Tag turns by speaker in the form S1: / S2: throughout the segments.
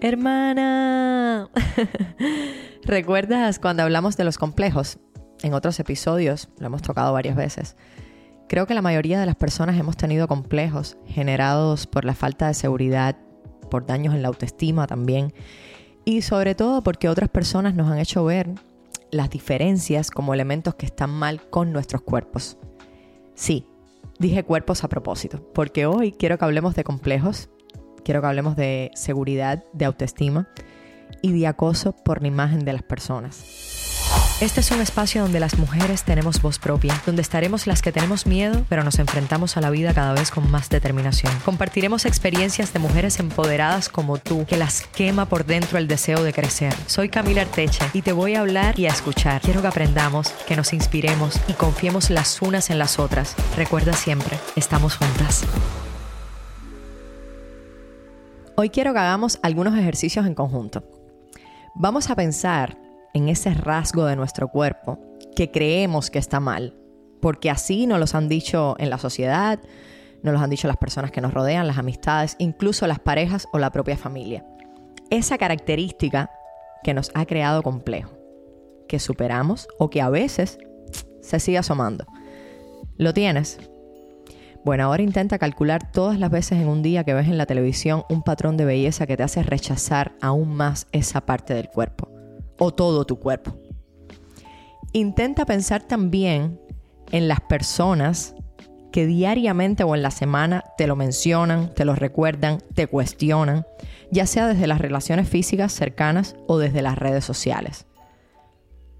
S1: Hermana. ¿Recuerdas cuando hablamos de los complejos? En otros episodios lo hemos tocado varias veces. Creo que la mayoría de las personas hemos tenido complejos generados por la falta de seguridad, por daños en la autoestima también, y sobre todo porque otras personas nos han hecho ver las diferencias como elementos que están mal con nuestros cuerpos. Sí, dije cuerpos a propósito, porque hoy quiero que hablemos de complejos, quiero que hablemos de seguridad, de autoestima y de acoso por la imagen de las personas. Este es un espacio donde las mujeres tenemos voz propia, donde estaremos las que tenemos miedo, pero nos enfrentamos a la vida cada vez con más determinación. Compartiremos experiencias de mujeres empoderadas como tú, que las quema por dentro el deseo de crecer. Soy Camila Arteche y te voy a hablar y a escuchar. Quiero que aprendamos, que nos inspiremos y confiemos las unas en las otras. Recuerda siempre, estamos juntas. Hoy quiero que hagamos algunos ejercicios en conjunto. Vamos a pensar en ese rasgo de nuestro cuerpo que creemos que está mal, porque así nos los han dicho en la sociedad, nos los han dicho las personas que nos rodean, las amistades, incluso las parejas o la propia familia. Esa característica que nos ha creado complejo, que superamos o que a veces se sigue asomando. ¿Lo tienes? Bueno, ahora intenta calcular todas las veces en un día que ves en la televisión un patrón de belleza que te hace rechazar aún más esa parte del cuerpo o todo tu cuerpo. Intenta pensar también en las personas que diariamente o en la semana te lo mencionan, te lo recuerdan, te cuestionan, ya sea desde las relaciones físicas cercanas o desde las redes sociales.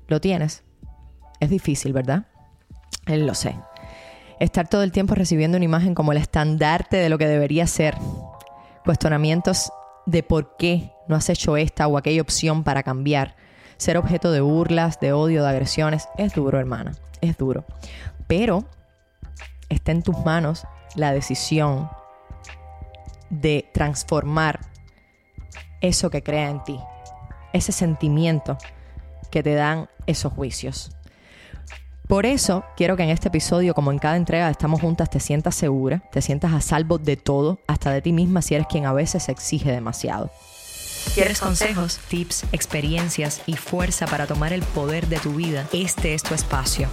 S1: ¿Lo tienes? Es difícil, ¿verdad? Él lo sé. Estar todo el tiempo recibiendo una imagen como el estandarte de lo que debería ser. Cuestionamientos de por qué no has hecho esta o aquella opción para cambiar ser objeto de burlas, de odio, de agresiones, es duro, hermana, es duro. Pero está en tus manos la decisión de transformar eso que crea en ti, ese sentimiento que te dan esos juicios. Por eso quiero que en este episodio, como en cada entrega de Estamos Juntas, te sientas segura, te sientas a salvo de todo, hasta de ti misma si eres quien a veces exige demasiado. ¿Quieres consejos, tips, experiencias y fuerza para tomar el poder de tu vida? Este es tu espacio.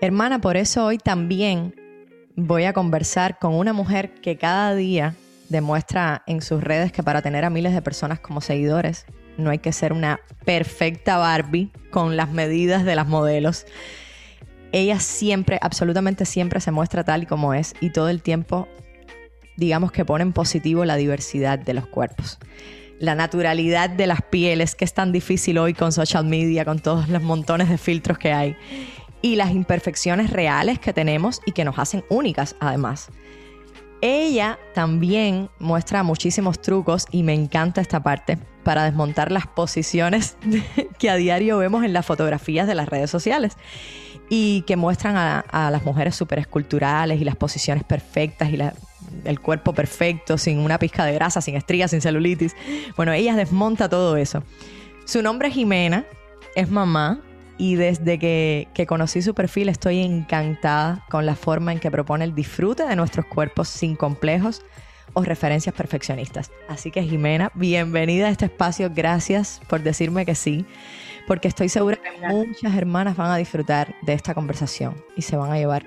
S1: Hermana, por eso hoy también voy a conversar con una mujer que cada día demuestra en sus redes que para tener a miles de personas como seguidores no hay que ser una perfecta Barbie con las medidas de las modelos. Ella siempre, absolutamente siempre se muestra tal y como es y todo el tiempo digamos que pone en positivo la diversidad de los cuerpos. La naturalidad de las pieles, que es tan difícil hoy con social media, con todos los montones de filtros que hay. Y las imperfecciones reales que tenemos y que nos hacen únicas además. Ella también muestra muchísimos trucos y me encanta esta parte para desmontar las posiciones que a diario vemos en las fotografías de las redes sociales y que muestran a, las mujeres súper esculturales y las posiciones perfectas y el cuerpo perfecto, sin una pizca de grasa, sin estrías, sin celulitis. Bueno, ella desmonta todo eso. Su nombre es Jimena, es mamá y desde que, que, conocí su perfil estoy encantada con la forma en que propone el disfrute de nuestros cuerpos sin complejos o referencias perfeccionistas. Así que Jimena, bienvenida a este espacio, gracias por decirme que sí porque estoy segura que muchas hermanas van a disfrutar de esta conversación y se van a llevar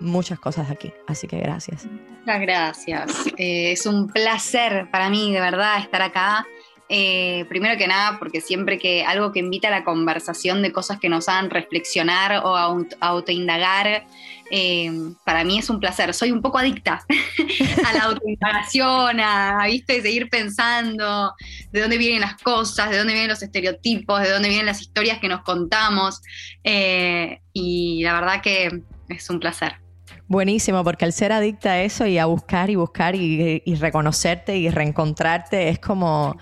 S1: muchas cosas aquí. Así que gracias.
S2: Muchas gracias. Eh, es un placer para mí, de verdad, estar acá. Eh, primero que nada, porque siempre que algo que invita a la conversación de cosas que nos hagan reflexionar o autoindagar, eh, para mí es un placer. Soy un poco adicta a la autoindagación, a, ¿viste? seguir pensando de dónde vienen las cosas, de dónde vienen los estereotipos, de dónde vienen las historias que nos contamos. Eh, y la verdad que es un placer.
S1: Buenísimo, porque al ser adicta a eso y a buscar y buscar y reconocerte y reencontrarte es como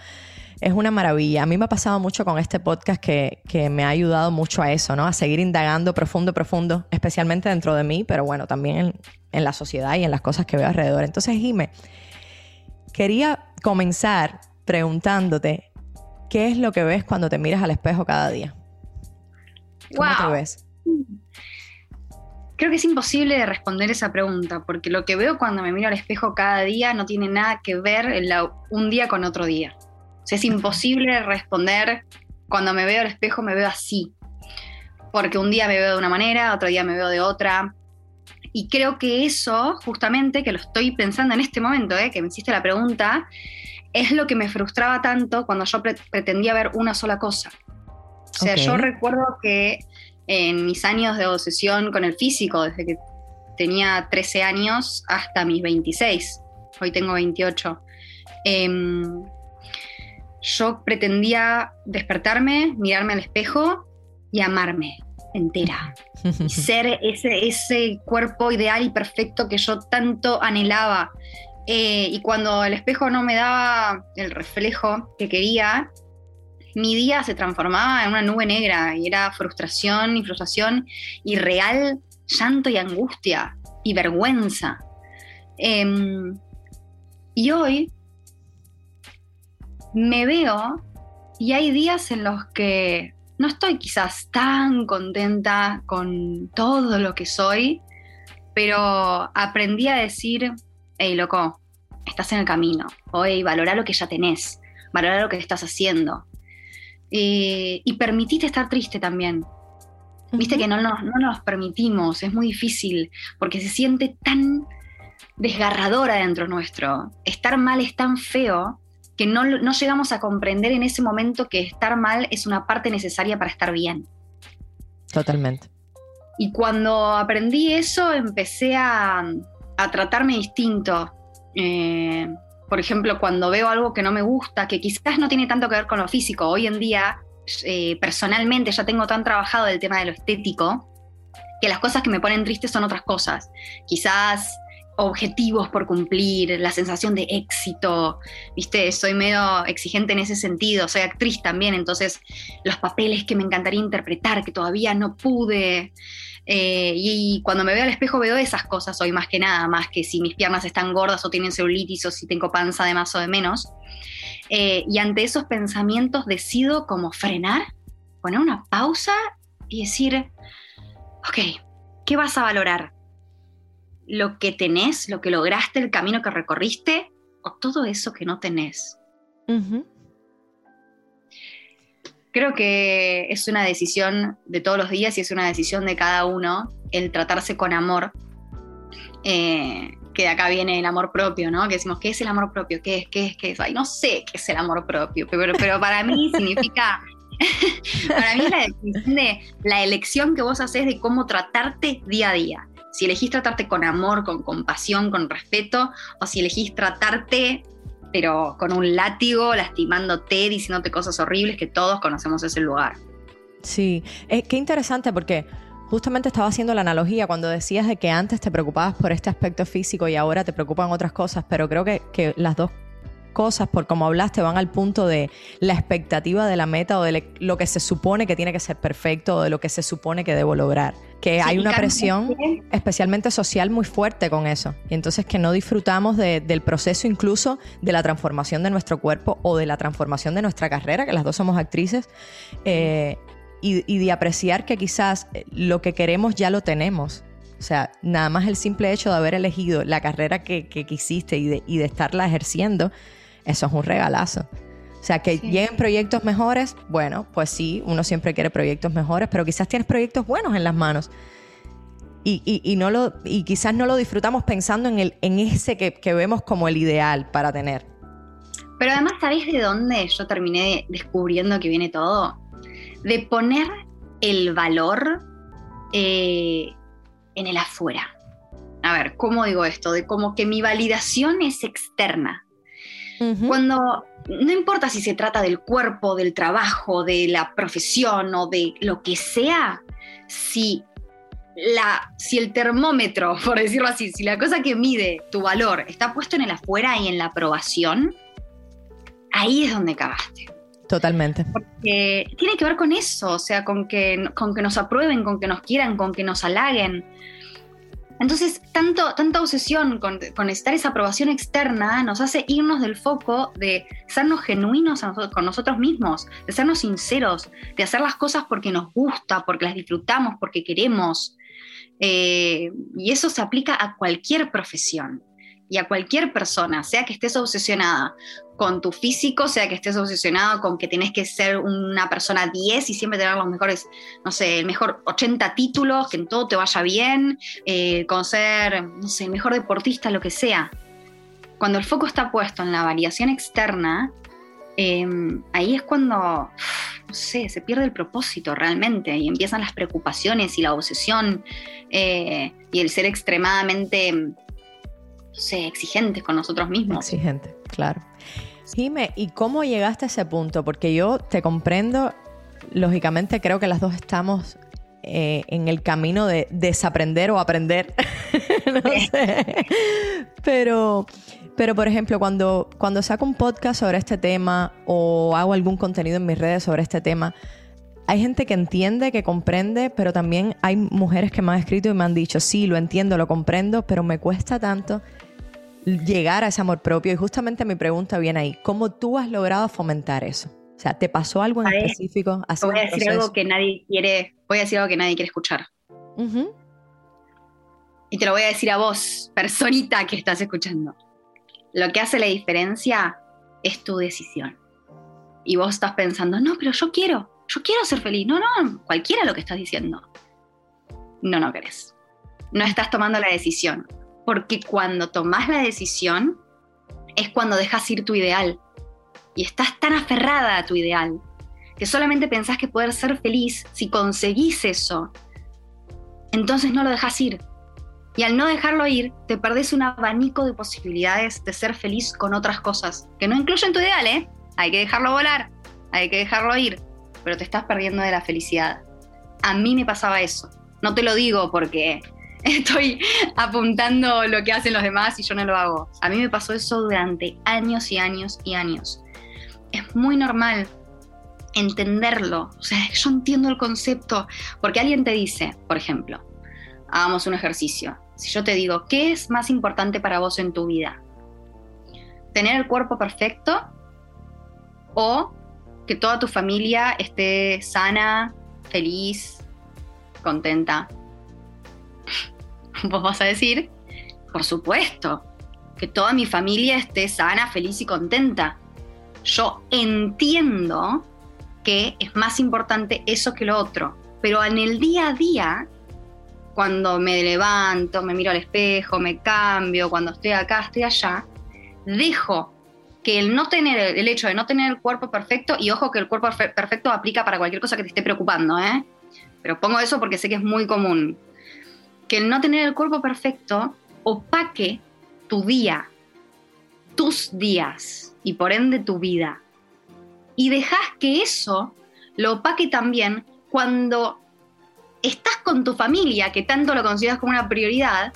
S1: es una maravilla. A mí me ha pasado mucho con este podcast que, me ha ayudado mucho a eso, ¿no? A seguir indagando profundo, profundo, especialmente dentro de mí, pero bueno, también en, en la sociedad y en las cosas que veo alrededor. Entonces, Jime, quería comenzar preguntándote, ¿qué es lo que ves cuando te miras al espejo cada día?
S2: ¿Cómo te ves? creo que es imposible de responder esa pregunta, porque lo que veo cuando me miro al espejo cada día no tiene nada que ver un día con otro día. Sea, es imposible responder cuando me veo al espejo, me veo así. Porque un día me veo de una manera, otro día me veo de otra. Y creo que eso, justamente, que lo estoy pensando en este momento, ¿eh? que me hiciste la pregunta, es lo que me frustraba tanto cuando yo pretendía ver una sola cosa. O sea, yo recuerdo que en mis años de obsesión con el físico, desde que tenía 13 años hasta mis 26, hoy tengo 28, em, yo pretendía despertarme, mirarme al espejo y amarme entera. Y ser ese, ese cuerpo ideal y perfecto que yo tanto anhelaba. Eh, y cuando el espejo no me daba el reflejo que quería, mi día se transformaba en una nube negra y era frustración y frustración y real llanto y angustia y vergüenza. Em, y hoy me veo y hay días en los que no estoy quizás tan contenta con todo lo que soy, pero aprendí a decir, hey, loco, estás en el camino, o hey, valora lo que ya tenés, valora lo que estás haciendo, eh, y permitiste estar triste también. Viste que no, no, no, nos permitimos, es muy difícil, porque se siente tan desgarradora dentro nuestro. Estar mal es tan feo que no, no llegamos a comprender en ese momento que estar mal es una parte necesaria para estar bien.
S1: Totalmente.
S2: Y cuando aprendí eso, empecé a, a tratarme distinto. Eh, por ejemplo, cuando veo algo que no me gusta, que quizás no tiene tanto que ver con lo físico, hoy en día, eh, personalmente, ya tengo tan trabajado el tema de lo estético, que las cosas que me ponen triste son otras cosas. Quizás objetivos por cumplir, la sensación de éxito, viste, soy medio exigente en ese sentido, soy actriz también, entonces los papeles que me encantaría interpretar, que todavía no pude, eh, y cuando me veo al espejo veo esas cosas hoy más que nada, más que si mis piernas están gordas o tienen celulitis o si tengo panza de más o de menos. Eh, y ante esos pensamientos decido como frenar, poner una pausa y decir, ok, ¿qué vas a valorar? ¿Lo que tenés, lo que lograste, el camino que recorriste o todo eso que no tenés? Creo que es una decisión de todos los días y es una decisión de cada uno el tratarse con amor. Eh, que de acá viene el amor propio, ¿no? Que decimos, ¿qué es el amor propio? ¿Qué es? ¿Qué es? ¿Qué es? Ay, no sé qué es el amor propio, pero, pero para mí significa, para mí es la de la elección que vos haces de cómo tratarte día a día. Si elegís tratarte con amor, con compasión, con respeto, o si elegís tratarte pero con un látigo, lastimándote, diciéndote cosas horribles, que todos conocemos ese lugar.
S1: Sí, es qué interesante porque justamente estaba haciendo la analogía cuando decías de que antes te preocupabas por este aspecto físico y ahora te preocupan otras cosas, pero creo que, que las dos cosas, por como hablaste, van al punto de la expectativa de la meta o de lo que se supone que tiene que ser perfecto o de lo que se supone que debo lograr. Que hay una presión, especialmente social, muy fuerte con eso. Y entonces que no disfrutamos del proceso incluso de la transformación de nuestro cuerpo o de la transformación de nuestra carrera, que las dos somos actrices. Eh, y, de apreciar que quizás lo que queremos ya lo tenemos. O sea, nada más el simple hecho de haber elegido la carrera que, quisiste y de, y de estarla ejerciendo, eso es un regalazo. O sea, que lleguen proyectos mejores, bueno, pues sí, uno siempre quiere proyectos mejores, pero quizás tienes proyectos buenos en las manos. Y, no lo, y quizás no lo disfrutamos pensando en, el, en ese que, vemos como el ideal para tener.
S2: Pero además, ¿sabéis de dónde yo terminé descubriendo que viene todo? De poner el valor eh, en el afuera. A ver, ¿cómo digo esto? De como que mi validación es externa. Cuando no importa si se trata del cuerpo, del trabajo, de la profesión o de lo que sea, si, la, si el termómetro, por decirlo así, si la cosa que mide tu valor está puesto en el afuera y en la aprobación, ahí es donde cagaste.
S1: Totalmente.
S2: Porque tiene que ver con eso, o sea, con que, con que nos aprueben, con que nos quieran, con que nos halaguen. Entonces, tanto, tanta obsesión con, con, necesitar esa aprobación externa nos hace irnos del foco de sernos genuinos con nosotros mismos, de sernos sinceros, de hacer las cosas porque nos gusta, porque las disfrutamos, porque queremos. Eh, y eso se aplica a cualquier profesión y a cualquier persona, sea que estés obsesionada con tu físico, sea que estés obsesionado con que tenés que ser una persona 10 y siempre tener los mejores, no sé, el mejor 80 títulos, que en todo te vaya bien, eh, con ser, no sé, el mejor deportista, lo que sea. Cuando el foco está puesto en la variación externa, em, ahí es cuando, no sé, se pierde el propósito realmente y empiezan las preocupaciones y la obsesión eh, y el ser extremadamente, no sé, exigentes con nosotros mismos.
S1: Exigente, claro. Dime, ¿y cómo llegaste a ese punto? Porque yo te comprendo, lógicamente creo que las dos estamos eh, en el camino de desaprender o aprender. no sé. Pero, pero, por ejemplo, cuando, cuando saco un podcast sobre este tema o hago algún contenido en mis redes sobre este tema, hay gente que entiende, que comprende, pero también hay mujeres que me han escrito y me han dicho, sí, lo entiendo, lo comprendo, pero me cuesta tanto llegar a ese amor propio. Y justamente mi pregunta viene ahí, ¿cómo tú has logrado fomentar eso? O sea, ¿te pasó algo en específico?
S2: Voy a decir algo que nadie quiere, voy a decir algo que nadie quiere escuchar. Y te lo voy a decir a vos, personita que estás escuchando. Lo que hace la diferencia es tu decisión. Y vos estás pensando, no, pero yo quiero, yo quiero ser feliz. No, no, cualquiera lo que estás diciendo. No, no querés. No estás tomando la decisión porque cuando tomas la decisión es cuando dejas ir tu ideal y estás tan aferrada a tu ideal que solamente pensás que poder ser feliz si conseguís eso, entonces no lo dejas ir. Y al no dejarlo ir, te perdés un abanico de posibilidades de ser feliz con otras cosas, que no incluyen tu ideal, ¿eh? Hay que dejarlo volar, hay que dejarlo ir, pero te estás perdiendo de la felicidad. A mí me pasaba eso. No te lo digo porque estoy apuntando lo que hacen los demás y yo no lo hago. A mí me pasó eso durante años y años y años. Es muy normal entenderlo. O sea, yo entiendo el concepto. Porque alguien te dice, por ejemplo, hagamos un ejercicio. Si yo te digo, ¿qué es más importante para vos en tu vida? ¿Tener el cuerpo perfecto o que toda tu familia esté sana, feliz, contenta? vos vas a decir, por supuesto, que toda mi familia esté sana, feliz y contenta. Yo entiendo que es más importante eso que lo otro, pero en el día a día, cuando me levanto, me miro al espejo, me cambio, cuando estoy acá, estoy allá, dejo que el no tener el hecho de no tener el cuerpo perfecto y ojo que el cuerpo perfecto aplica para cualquier cosa que te esté preocupando, ¿eh? Pero pongo eso porque sé que es muy común que el no tener el cuerpo perfecto opaque tu día, tus días y por ende tu vida. Y dejas que eso lo opaque también cuando estás con tu familia, que tanto lo consideras como una prioridad,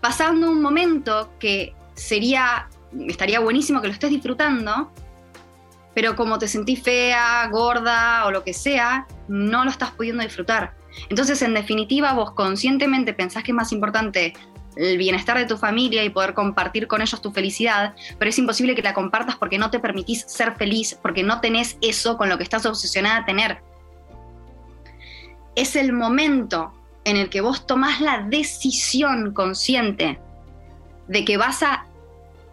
S2: pasando un momento que sería, estaría buenísimo que lo estés disfrutando, pero como te sentís fea, gorda o lo que sea, no lo estás pudiendo disfrutar. Entonces, en definitiva, vos conscientemente pensás que es más importante el bienestar de tu familia y poder compartir con ellos tu felicidad, pero es imposible que la compartas porque no te permitís ser feliz, porque no tenés eso con lo que estás obsesionada a tener. Es el momento en el que vos tomás la decisión consciente de que vas a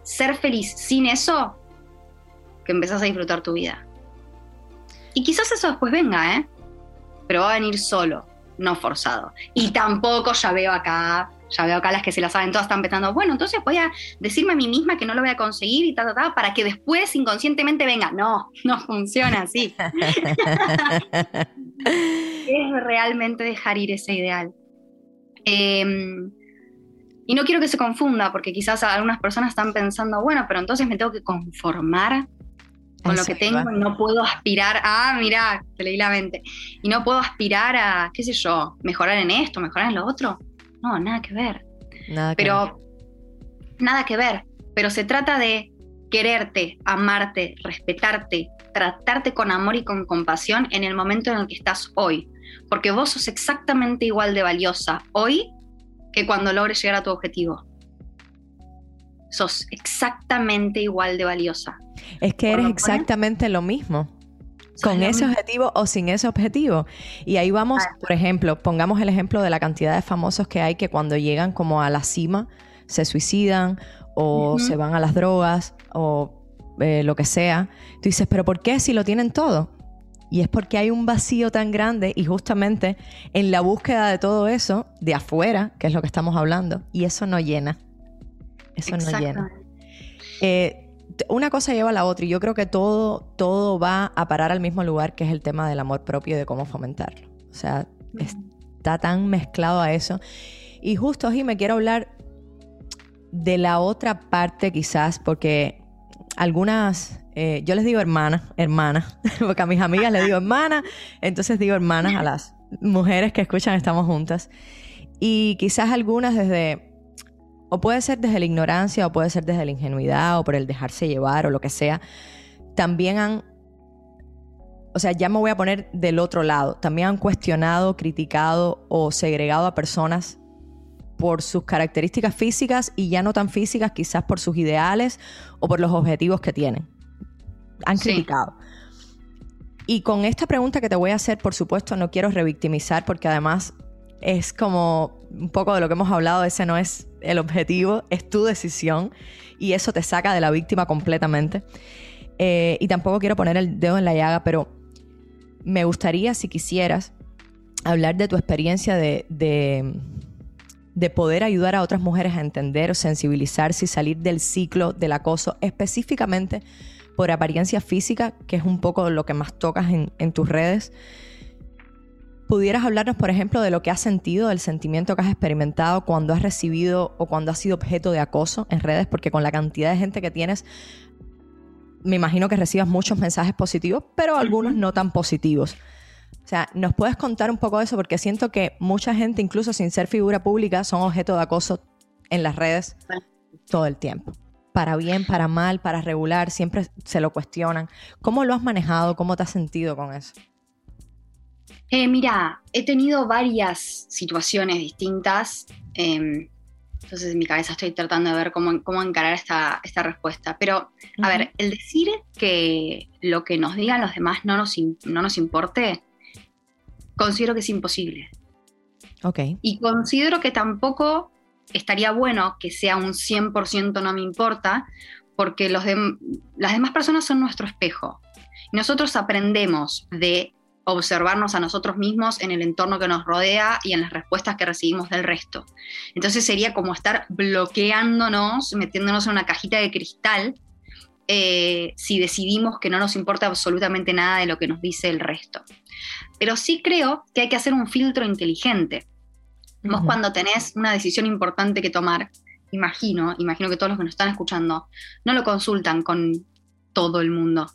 S2: ser feliz sin eso, que empezás a disfrutar tu vida. Y quizás eso después venga, ¿eh? Pero va a venir solo no forzado. Y tampoco ya veo acá, ya veo acá las que se la saben todas están pensando, bueno, entonces voy a decirme a mí misma que no lo voy a conseguir y ta, ta, para que después inconscientemente venga. No, no funciona así. es realmente dejar ir ese ideal. Em, y no quiero que se confunda, porque quizás algunas personas están pensando, bueno, pero entonces me tengo que conformar con lo que tengo y no puedo aspirar a, mira, te leí la mente, y no puedo aspirar a, qué sé yo, mejorar en esto, mejorar en lo otro. No, nada que ver. Nada pero, nada que ver. Pero se trata de quererte, amarte, respetarte, tratarte con amor y con compasión en el momento en el que estás hoy. Porque vos sos exactamente igual de valiosa hoy que cuando logres llegar a tu objetivo sos exactamente igual de valiosa.
S1: Es que eres exactamente lo mismo. con ese objetivo o sin ese objetivo. Y ahí vamos, por ejemplo, pongamos el ejemplo de la cantidad de famosos que hay que cuando llegan como a la cima se suicidan o se van a las drogas o eh, lo que sea. Tú dices, pero ¿por qué si lo tienen todo? Y es porque hay un vacío tan grande y justamente en la búsqueda de todo eso, de afuera, que es lo que estamos hablando, y eso no llena. Eso no llena. Eh, una cosa lleva a la otra y yo creo que todo, todo va a parar al mismo lugar que es el tema del amor propio y de cómo fomentarlo. O sea, está tan mezclado a eso. Y justo, me quiero hablar de la otra parte quizás, porque algunas, eh, yo les digo hermanas, hermanas, porque a mis amigas les digo hermana, entonces digo hermanas a las mujeres que escuchan Estamos Juntas. Y quizás algunas desde, o puede ser desde la ignorancia, o puede ser desde la ingenuidad, o por el dejarse llevar, o lo que sea, también han, o sea, ya me voy a poner del otro lado, también han cuestionado, criticado o segregado a personas por sus características físicas y ya no tan físicas, quizás por sus ideales o por los objetivos que tienen. Han criticado. Y con esta pregunta que te voy a hacer, por supuesto, no quiero revictimizar porque además es como un poco de lo que hemos hablado, ese no es el objetivo, es tu decisión y eso te saca de la víctima completamente. Eh, y tampoco quiero poner el dedo en la llaga, pero me gustaría, si quisieras, hablar de tu experiencia de de poder ayudar a otras mujeres a entender o sensibilizarse y salir del ciclo del acoso, específicamente por apariencia física, que es un poco lo que más tocas en, tus redes. ¿Pudieras hablarnos, por ejemplo, de lo que has sentido, del sentimiento que has experimentado cuando has recibido o cuando has sido objeto de acoso en redes? Porque con la cantidad de gente que tienes, me imagino que recibas muchos mensajes positivos, pero algunos no tan positivos. O sea, ¿nos puedes contar un poco de eso? Porque siento que mucha gente, incluso sin ser figura pública, son objeto de acoso en las redes todo el tiempo. Para bien, para mal, para regular, siempre se lo cuestionan. ¿Cómo lo has manejado? ¿Cómo te has sentido con eso?
S2: Eh, mira, he tenido varias situaciones distintas. Em, entonces en mi cabeza estoy tratando de ver cómo, cómo encarar esta, esta respuesta. Pero, a ver, el decir que lo que nos digan los demás no nos, no nos importe, considero que es imposible.
S1: Ok.
S2: Y considero que tampoco estaría bueno que sea un 100% no me importa, porque los las demás personas son nuestro espejo. nosotros aprendemos de observarnos a nosotros mismos en el entorno que nos rodea y en las respuestas que recibimos del resto. Entonces sería como estar bloqueándonos, metiéndonos en una cajita de cristal, eh, si decidimos que no nos importa absolutamente nada de lo que nos dice el resto. Pero sí creo que hay que hacer un filtro inteligente. Vos cuando tenés una decisión importante que tomar, imagino, imagino que todos los que nos están escuchando, no lo consultan con todo el mundo.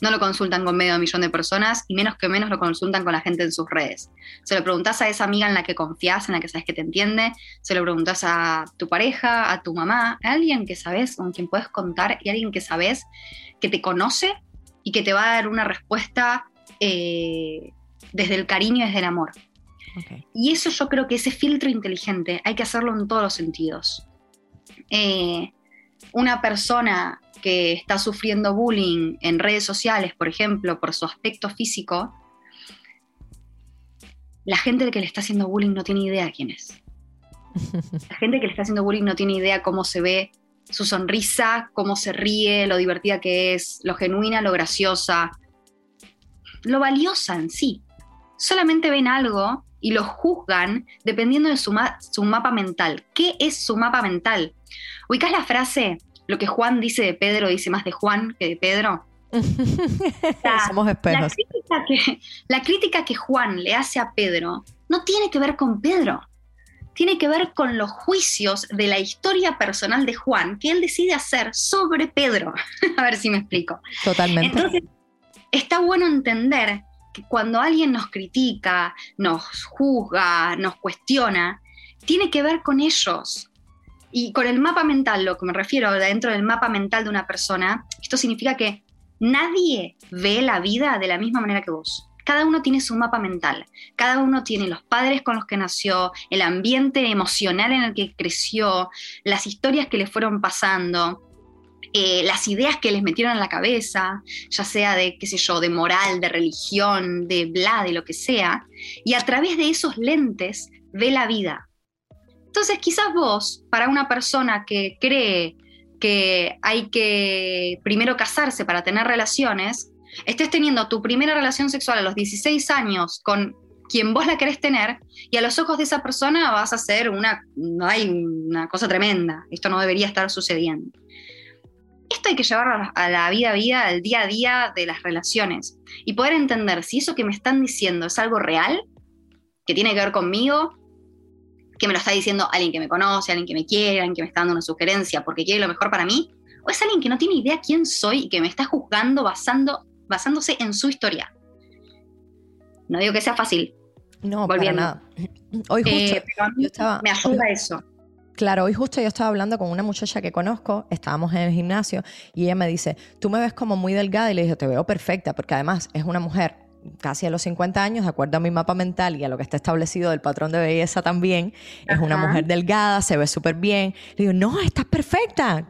S2: No lo consultan con medio millón de personas y menos que menos lo consultan con la gente en sus redes. Se lo preguntas a esa amiga en la que confías, en la que sabes que te entiende, se lo preguntas a tu pareja, a tu mamá, a alguien que sabes, con quien puedes contar y alguien que sabes que te conoce y que te va a dar una respuesta eh, desde el cariño y desde el amor. Y eso yo creo que ese filtro inteligente hay que hacerlo en todos los sentidos. Eh, una persona que está sufriendo bullying en redes sociales, por ejemplo, por su aspecto físico, la gente que le está haciendo bullying no tiene idea quién es. La gente que le está haciendo bullying no tiene idea cómo se ve su sonrisa, cómo se ríe, lo divertida que es, lo genuina, lo graciosa, lo valiosa en sí solamente ven algo y lo juzgan dependiendo de su, su mapa mental. ¿Qué es su mapa mental? ¿Ubicás la frase, lo que Juan dice de Pedro dice más de Juan que de Pedro?
S1: Somos espejos.
S2: La crítica, que, la crítica que Juan le hace a Pedro no tiene que ver con Pedro, tiene que ver con los juicios de la historia personal de Juan que él decide hacer sobre Pedro. a ver si me explico.
S1: Totalmente.
S2: Entonces, está bueno entender que cuando alguien nos critica, nos juzga, nos cuestiona, tiene que ver con ellos. Y con el mapa mental, lo que me refiero dentro del mapa mental de una persona, esto significa que nadie ve la vida de la misma manera que vos. Cada uno tiene su mapa mental, cada uno tiene los padres con los que nació, el ambiente emocional en el que creció, las historias que le fueron pasando. eh, las ideas que les metieron en la cabeza, ya sea de, qué sé yo, de moral, de religión, de bla, de lo que sea, y a través de esos lentes ve la vida. Entonces, quizás vos, para una persona que cree que hay que primero casarse para tener relaciones, estés teniendo tu primera relación sexual a los 16 años con quien vos la querés tener y a los ojos de esa persona vas a ser una, hay una cosa tremenda, esto no debería estar sucediendo. Esto hay que llevarlo a la vida a vida, al día a día de las relaciones y poder entender si eso que me están diciendo es algo real, que tiene que ver conmigo, que me lo está diciendo alguien que me conoce, alguien que me quiere, alguien que me está dando una sugerencia porque quiere lo mejor para mí, o es alguien que no tiene idea quién soy y que me está juzgando basando, basándose en su historia. No digo que sea fácil,
S1: no, para nada. Hoy justo
S2: eh, yo estaba, me ayuda eso.
S1: Claro, hoy justo yo estaba hablando con una muchacha que conozco, estábamos en el gimnasio y ella me dice, tú me ves como muy delgada y le dije, te veo perfecta, porque además es una mujer casi a los 50 años, de acuerdo a mi mapa mental y a lo que está establecido del patrón de belleza también, es una mujer delgada, se ve súper bien. Le digo, no, estás perfecta.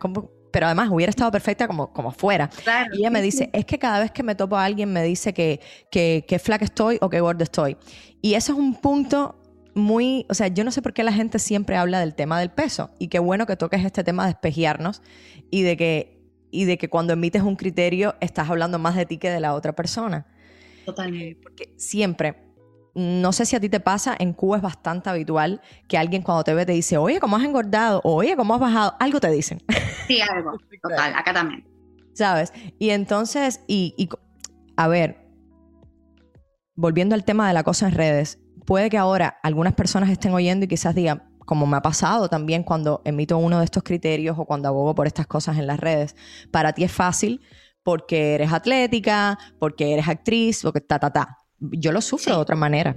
S1: Pero además hubiera estado perfecta como, como fuera. y ella me dice, es que cada vez que me topo a alguien me dice que, que, que flaca estoy o que gorda estoy. Y eso es un punto muy, o sea, yo no sé por qué la gente siempre habla del tema del peso y qué bueno que toques este tema de espejearnos y de que y de que cuando emites un criterio estás hablando más de ti que de la otra persona.
S2: Totalmente.
S1: Eh, porque siempre, no sé si a ti te pasa, en Cuba es bastante habitual que alguien cuando te ve te dice, oye, ¿cómo has engordado? Oye, ¿cómo has bajado? Algo te dicen.
S2: Sí, algo. Total, acá también.
S1: ¿Sabes? Y entonces, y, y a ver, volviendo al tema de la cosa en redes, puede que ahora algunas personas estén oyendo y quizás digan, como me ha pasado también cuando emito uno de estos criterios o cuando abogo por estas cosas en las redes, para ti es fácil porque eres atlética, porque eres actriz, porque ta, ta, ta. Yo lo sufro de otra manera.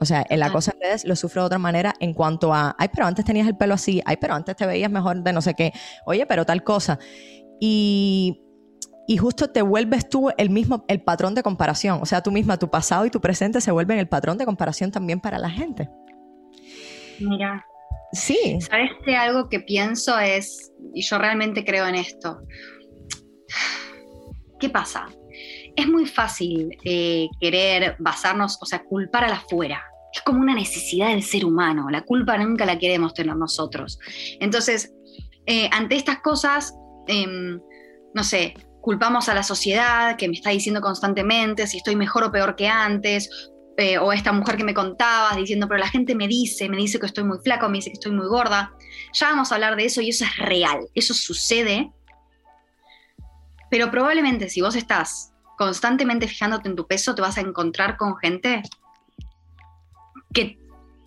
S1: O sea, en la cosa en redes lo sufro de otra manera en cuanto a, ay, pero antes tenías el pelo así, ay, pero antes te veías mejor de no sé qué, oye, pero tal cosa. Y y justo te vuelves tú el mismo, el patrón de comparación. O sea, tú misma, tu pasado y tu presente se vuelven el patrón de comparación también para la gente.
S2: Mira.
S1: Sí.
S2: ¿Sabes que algo que pienso es, y yo realmente creo en esto? ¿Qué pasa? Es muy fácil eh, querer basarnos, o sea, culpar a la fuera. Es como una necesidad del ser humano. La culpa nunca la queremos tener nosotros. Entonces, eh, ante estas cosas, em, no sé, culpamos a la sociedad que me está diciendo constantemente si estoy mejor o peor que antes, eh, o esta mujer que me contabas diciendo, pero la gente me dice, me dice que estoy muy flaco, me dice que estoy muy gorda. Ya vamos a hablar de eso y eso es real, eso sucede. Pero probablemente si vos estás constantemente fijándote en tu peso, te vas a encontrar con gente que,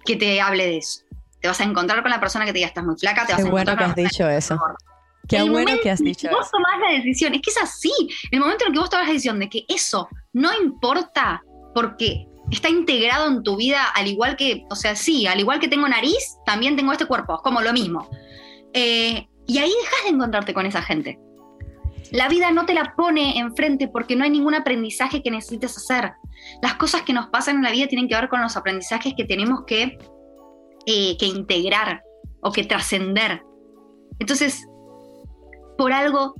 S2: que te hable de eso. Te vas a encontrar con la persona que te diga estás muy flaca, te vas
S1: a
S2: encontrar
S1: bueno que has dicho eso. Qué bueno que has dicho.
S2: vos tomás la decisión, es que es así. El momento en el que vos tomás la decisión de que eso no importa porque está integrado en tu vida, al igual que, o sea, sí, al igual que tengo nariz, también tengo este cuerpo, es como lo mismo. Eh, y ahí dejas de encontrarte con esa gente. La vida no te la pone enfrente porque no hay ningún aprendizaje que necesites hacer. Las cosas que nos pasan en la vida tienen que ver con los aprendizajes que tenemos que, eh, que integrar o que trascender. Entonces, por algo,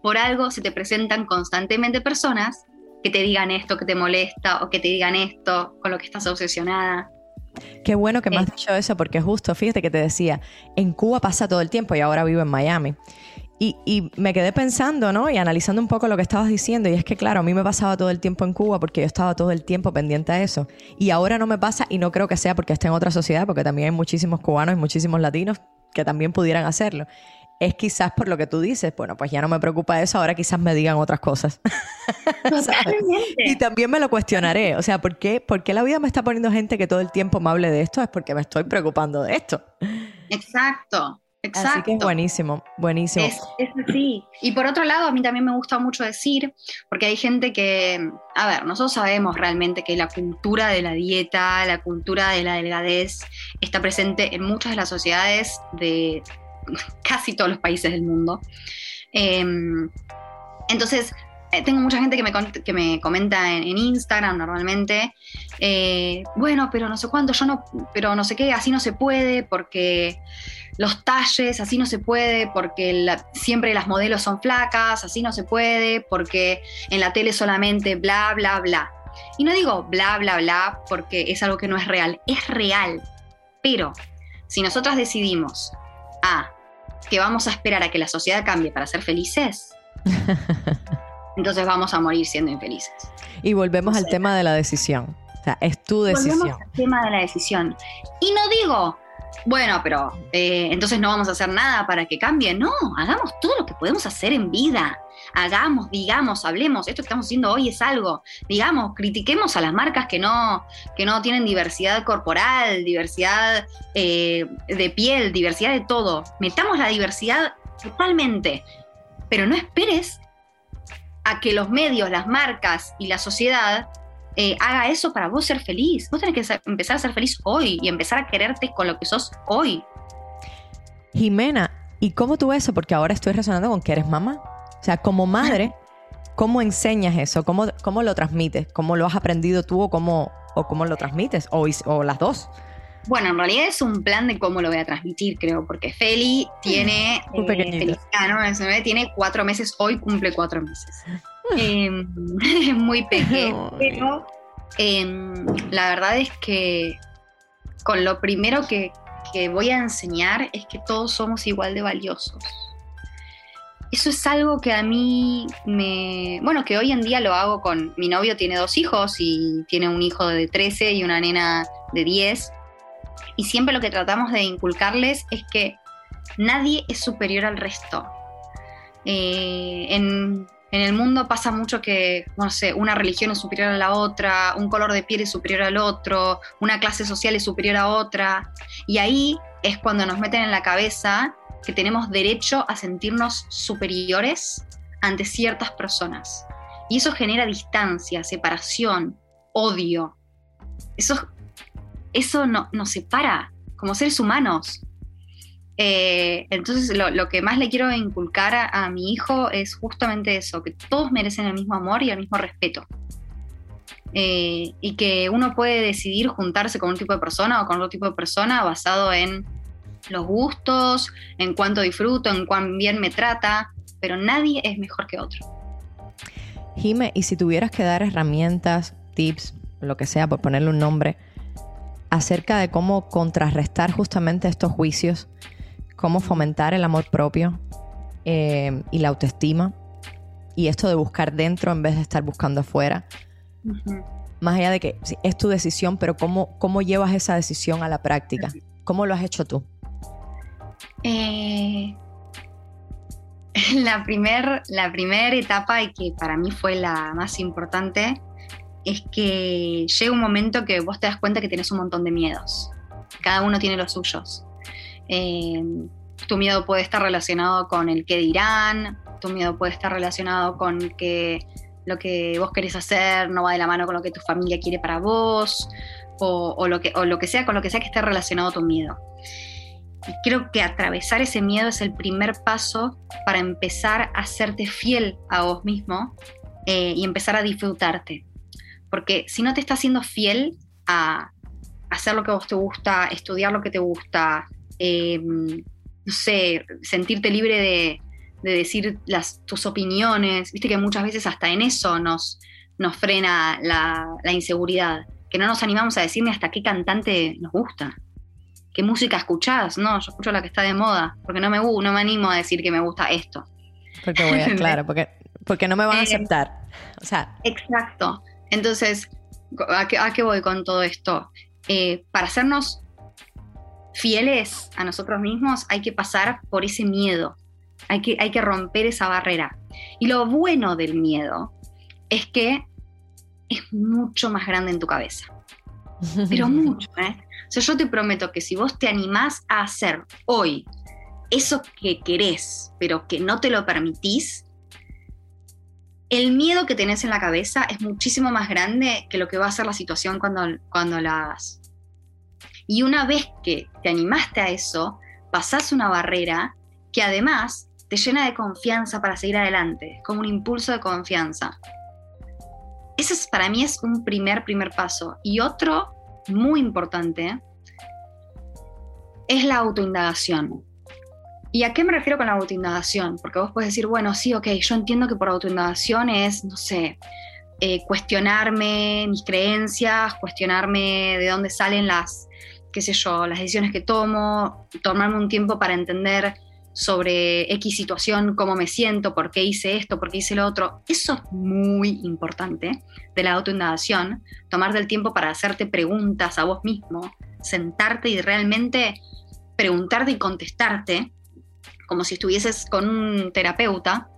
S2: por algo se te presentan constantemente personas que te digan esto que te molesta o que te digan esto con lo que estás obsesionada.
S1: Qué bueno que me has dicho eso porque justo, fíjate que te decía, en Cuba pasa todo el tiempo y ahora vivo en Miami. Y, y, me quedé pensando, ¿no? Y analizando un poco lo que estabas diciendo. Y es que, claro, a mí me pasaba todo el tiempo en Cuba porque yo estaba todo el tiempo pendiente a eso. Y ahora no me pasa y no creo que sea porque esté en otra sociedad, porque también hay muchísimos cubanos y muchísimos latinos que también pudieran hacerlo es quizás por lo que tú dices, bueno, pues ya no me preocupa eso, ahora quizás me digan otras cosas. y también me lo cuestionaré, o sea, ¿por qué, ¿por qué la vida me está poniendo gente que todo el tiempo me hable de esto? Es porque me estoy preocupando de esto.
S2: Exacto. Exacto. Así
S1: que es buenísimo, buenísimo.
S2: Es, es, así. Y por otro lado, a mí también me gusta mucho decir, porque hay gente que, a ver, nosotros sabemos realmente que la cultura de la dieta, la cultura de la delgadez, está presente en muchas de las sociedades de, casi todos los países del mundo. Em, entonces, tengo mucha gente que me, que me comenta en, Instagram normalmente, eh, bueno, pero no sé cuánto, yo no, pero no sé qué, así no se puede porque los talles, así no se puede, porque siempre las modelos son flacas, así no se puede, porque en la tele solamente bla, bla, bla. Y no digo bla, bla, bla porque es algo que no es real, es real. Pero si nosotras decidimos, ah, que vamos a esperar a que la sociedad cambie para ser felices, entonces vamos a morir siendo infelices.
S1: Y volvemos al tema de la decisión. O sea, es tu decisión. Volvemos
S2: al tema de la decisión. Y no digo, bueno, pero eh, entonces no vamos a hacer nada para que cambie. No, hagamos todo lo que podemos hacer en vida. Hagamos, digamos, hablemos. Esto que estamos haciendo hoy es algo. Digamos, critiquemos a las marcas que no, que no tienen diversidad corporal, diversidad eh, de piel, diversidad de todo. Metamos la diversidad totalmente. Pero no esperes a que los medios, las marcas y la sociedad eh, haga eso para vos ser feliz. Vos tenés que empezar a ser feliz hoy y empezar a quererte con lo que sos hoy.
S1: Jimena, ¿y cómo tú eso? Porque ahora estoy resonando con que eres mamá. O sea, como madre, ¿cómo enseñas eso? ¿Cómo, cómo lo transmites? ¿Cómo lo has aprendido tú o cómo, o cómo lo transmites? O, o las dos.
S2: Bueno, en realidad es un plan de cómo lo voy a transmitir, creo, porque Feli tiene.
S1: Un eh,
S2: ¿no? Tiene cuatro meses, hoy cumple cuatro meses. eh, muy pequeño, pero em, la verdad es que con lo primero que, voy a enseñar es que todos somos igual de valiosos. Eso es algo que a mí me... Bueno, que hoy en día lo hago con... Mi novio tiene dos hijos y tiene un hijo de 13 y una nena de 10. Y siempre lo que tratamos de inculcarles es que nadie es superior al resto. Eh, en, el mundo pasa mucho que, no sé, una religión es superior a la otra, un color de piel es superior al otro, una clase social es superior a otra. Y ahí es cuando nos meten en la cabeza que tenemos derecho a sentirnos superiores ante ciertas personas. Y eso genera distancia, separación, odio. Eso, eso no, nos separa como seres humanos. Eh, entonces, lo, que más le quiero inculcar a, mi hijo es justamente eso, que todos merecen el mismo amor y el mismo respeto. Eh, y que uno puede decidir juntarse con un tipo de persona o con otro tipo de persona basado en los gustos, en cuánto disfruto, en cuán bien me trata, pero nadie es mejor que otro.
S1: Jime, y si tuvieras que dar herramientas, tips, lo que sea, por ponerle un nombre, acerca de cómo contrarrestar justamente estos juicios cómo fomentar el amor propio eh, y la autoestima. Y esto de buscar dentro en vez de estar buscando afuera. Más allá de que es tu decisión, pero ¿cómo, ¿cómo llevas esa decisión a la práctica? ¿Cómo lo has hecho tú?
S2: Eh, la primera la primer etapa y que para mí fue la más importante es que llega un momento que vos te das cuenta que tienes un montón de miedos. Cada uno tiene los suyos. Eh, tu miedo puede estar relacionado con el que dirán, tu miedo puede estar relacionado con que lo que vos querés hacer no va de la mano con lo que tu familia quiere para vos, o, lo, que, o lo que sea, con lo que sea que esté relacionado tu miedo. Y creo que atravesar ese miedo es el primer paso para empezar a hacerte fiel a vos mismo eh, y empezar a disfrutarte. Porque si no te estás siendo fiel a hacer lo que a vos te gusta, estudiar lo que te gusta, eh, no sé, sentirte libre de, decir las, tus opiniones. Viste que muchas veces hasta en eso nos, nos frena la, inseguridad, que no nos animamos a decirme hasta qué cantante nos gusta. ¿Qué música escuchás? No, yo escucho la que está de moda, porque no me, no me animo a decir que me gusta esto.
S1: Porque voy a, claro, porque, porque no me van a eh, aceptar. O sea.
S2: Exacto. Entonces, ¿a qué, voy con todo esto? Eh, para hacernos fieles a nosotros mismos, hay que pasar por ese miedo, hay que, hay que romper esa barrera. Y lo bueno del miedo es que es mucho más grande en tu cabeza. Pero mucho, ¿eh? O sea, yo te prometo que si vos te animás a hacer hoy eso que querés, pero que no te lo permitís, el miedo que tenés en la cabeza es muchísimo más grande que lo que va a ser la situación cuando, cuando la hagas. Y una vez que te animaste a eso, pasás una barrera que además te llena de confianza para seguir adelante, como un impulso de confianza. Ese es, para mí es un primer, primer paso. Y otro muy importante es la autoindagación. ¿Y a qué me refiero con la autoindagación? Porque vos puedes decir, bueno, sí, ok, yo entiendo que por autoindagación es, no sé, eh, cuestionarme mis creencias, cuestionarme de dónde salen las, qué sé yo, las decisiones que tomo, tomarme un tiempo para entender sobre X situación, cómo me siento, por qué hice esto, por qué hice lo otro. Eso es muy importante de la autoindagación, tomarte el tiempo para hacerte preguntas a vos mismo, sentarte y realmente preguntarte y contestarte como si estuvieses con un terapeuta.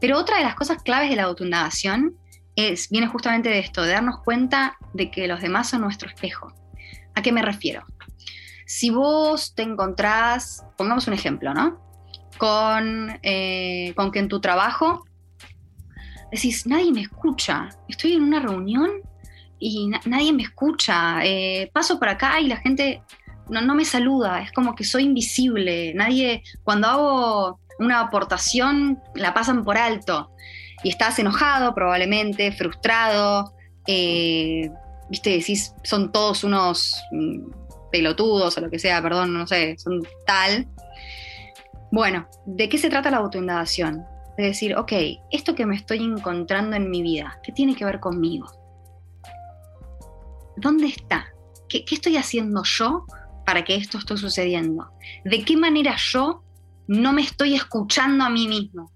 S2: Pero otra de las cosas claves de la autoindagación es, viene justamente de esto, de darnos cuenta de que los demás son nuestro espejo. ¿A qué me refiero? Si vos te encontrás, pongamos un ejemplo, ¿no? Con, eh, con que en tu trabajo decís, nadie me escucha, estoy en una reunión y nadie me escucha, eh, paso por acá y la gente no, no me saluda, es como que soy invisible, nadie, cuando hago una aportación la pasan por alto y estás enojado probablemente, frustrado, eh, viste, decís, son todos unos mm, pelotudos o lo que sea, perdón, no sé, son tal. Bueno, ¿de qué se trata la autoindagación? De decir, ok, esto que me estoy encontrando en mi vida, ¿qué tiene que ver conmigo? ¿Dónde está? ¿Qué, qué estoy haciendo yo para que esto esté sucediendo? ¿De qué manera yo no me estoy escuchando a mí mismo?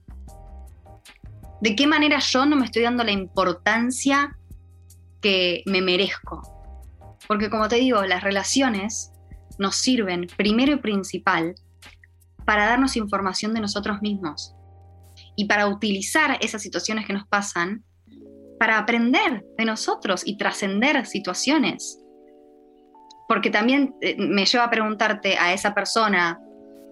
S2: ¿De qué manera yo no me estoy dando la importancia que me merezco? Porque como te digo, las relaciones nos sirven primero y principal para darnos información de nosotros mismos y para utilizar esas situaciones que nos pasan para aprender de nosotros y trascender situaciones porque también eh, me lleva a preguntarte a esa persona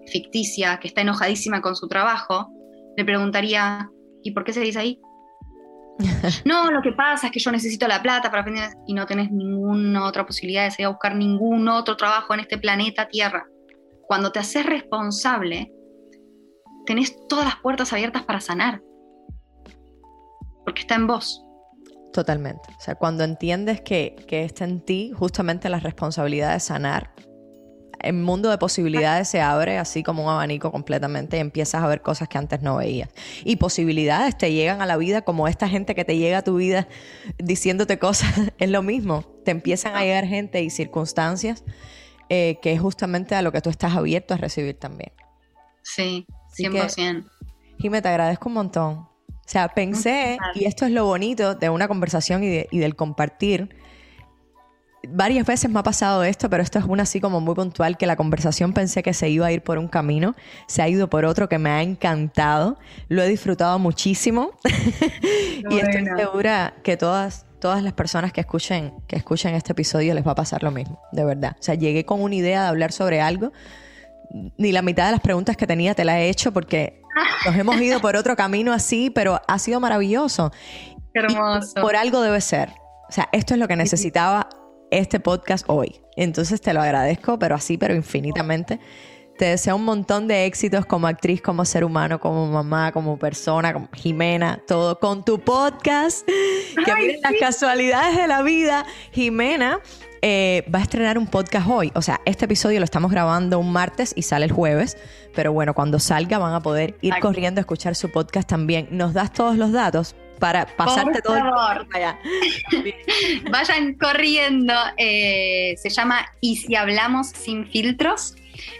S2: ficticia que está enojadísima con su trabajo, le preguntaría, ¿y por qué seguís ahí? no, lo que pasa es que yo necesito la plata para aprender y no tenés ninguna otra posibilidad de salir a buscar ningún otro trabajo en este planeta Tierra. Cuando te haces responsable, tenés todas las puertas abiertas para sanar. Porque está en vos.
S1: Totalmente. O sea, cuando entiendes que, que está en ti justamente la responsabilidad de sanar, el mundo de posibilidades se abre así como un abanico completamente y empiezas a ver cosas que antes no veías. Y posibilidades te llegan a la vida como esta gente que te llega a tu vida diciéndote cosas, es lo mismo. Te empiezan a llegar gente y circunstancias eh, que es justamente a lo que tú estás abierto a recibir también.
S2: Sí, 100%.
S1: Jimé, te agradezco un montón. O sea, pensé, y esto es lo bonito de una conversación y, del compartir, varias veces me ha pasado esto, pero esto es una así como muy puntual, que la conversación pensé que se iba a ir por un camino, se ha ido por otro que me ha encantado, lo he disfrutado muchísimo y estoy segura que todas, todas las personas que escuchen, que escuchen este episodio les va a pasar lo mismo, de verdad. O sea, llegué con una idea de hablar sobre algo, ni la mitad de las preguntas que tenía te la he hecho porque nos hemos ido por otro camino así, pero ha sido maravilloso.
S2: hermoso.
S1: por algo debe ser. O sea, esto es lo que necesitaba este podcast hoy. Entonces te lo agradezco, pero así, pero infinitamente. Te deseo un montón de éxitos como actriz, como ser humano, como mamá, como persona, como Jimena, todo con tu podcast. Que miren las casualidades de la vida. Jimena eh, va a estrenar un podcast hoy. O sea, este episodio lo estamos grabando un martes y sale el jueves. Pero bueno, cuando salga van a poder ir corriendo a escuchar su podcast también. ¿Nos das todos los datos? Para pasarte todo
S2: favor. Vayan corriendo. Eh, se llama Y si hablamos sin filtros.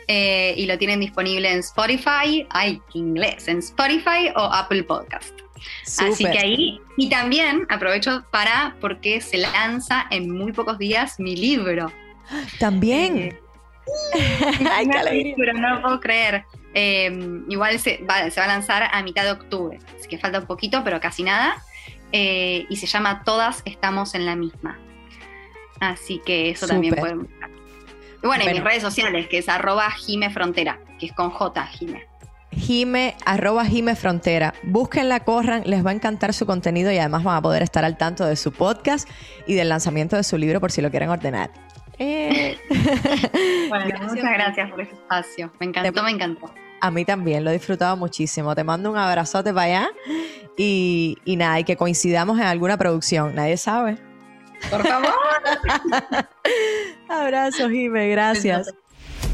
S2: Eh, y lo tienen disponible en Spotify, ay, inglés, en Spotify o Apple Podcast. Así que ahí, y también aprovecho para, porque se lanza en muy pocos días mi libro.
S1: También. Eh,
S2: Ay, qué no puedo creer. Em, igual se va, a lanzar a mitad de octubre, así que falta un poquito, pero casi nada. Eh, y se llama Todas estamos en la misma. Así que eso también pueden buscar. Y bueno, en mis redes sociales, que es arroba Jime Frontera, que es con J, Jime.
S1: Jime, arroba Jime Frontera. Búsquenla, corran, les va a encantar su contenido y además van a poder estar al tanto de su podcast y del lanzamiento de su libro por si lo quieren ordenar.
S2: Eh. bueno, muchas gracias por este espacio. Me encantó, me encantó.
S1: A mí también, lo he disfrutado muchísimo. Te mando un abrazote para allá y, y nada, y que coincidamos en alguna producción. Nadie sabe.
S2: Por favor.
S1: Abrazo, Jime, gracias.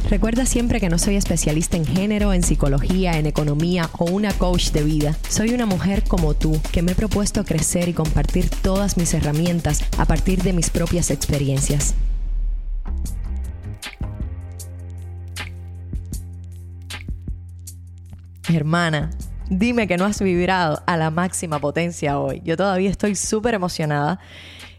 S1: Recuerda siempre que no soy especialista en género, en psicología, en economía o una coach de vida. Soy una mujer como tú que me he propuesto crecer y compartir todas mis herramientas a partir de mis propias experiencias. Hermana, dime que no has vibrado a la máxima potencia hoy. Yo todavía estoy súper emocionada.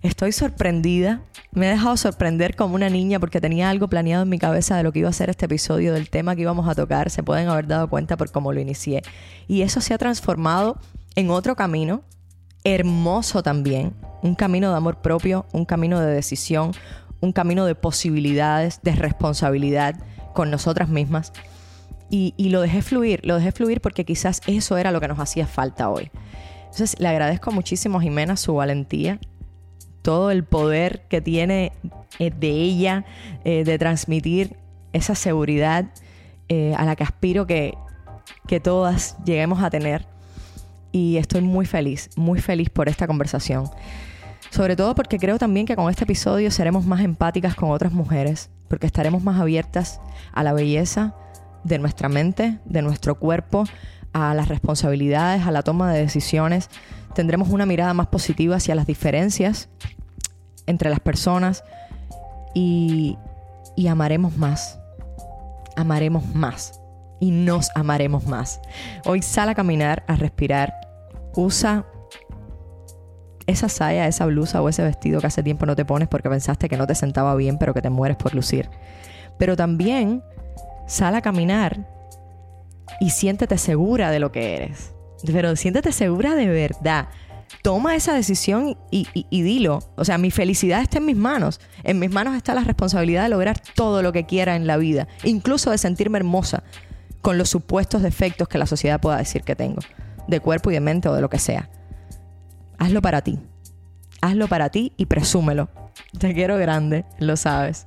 S1: Estoy sorprendida me he dejado sorprender como una niña porque tenía algo planeado en mi cabeza de lo que iba a ser este episodio, del tema que íbamos a tocar. Se pueden haber dado cuenta por cómo lo inicié. Y eso se ha transformado en otro camino, hermoso también. Un camino de amor propio, un camino de decisión, un camino de posibilidades, de responsabilidad con nosotras mismas. Y, lo dejé fluir, lo dejé fluir porque quizás eso era lo que nos hacía falta hoy. Entonces le agradezco muchísimo Jimena su valentía, todo el poder que tiene eh, de ella eh, de transmitir esa seguridad eh, a la que aspiro que, que todas lleguemos a tener. Y estoy muy feliz, muy feliz por esta conversación. Sobre todo porque creo también que con este episodio seremos más empáticas con otras mujeres, porque estaremos más abiertas a la belleza de nuestra mente, de nuestro cuerpo, a las responsabilidades, a la toma de decisiones. Tendremos una mirada más positiva hacia las diferencias entre las personas y, amaremos más. Amaremos más y nos amaremos más. Hoy sal a caminar, a respirar. Usa esa saya, esa blusa o ese vestido que hace tiempo no te pones porque pensaste que no te sentaba bien, pero que te mueres por lucir. Pero también sal a caminar y siéntete segura de lo que eres. Pero siéntete segura de verdad toma esa decisión y, dilo. O sea, mi felicidad está en mis manos. En mis manos está la responsabilidad de lograr todo lo que quiera en la vida, incluso de sentirme hermosa con los supuestos defectos que la sociedad pueda decir que tengo, de cuerpo y de mente o de lo que sea. Hazlo para ti. Hazlo para ti y presúmelo. Te quiero grande, lo sabes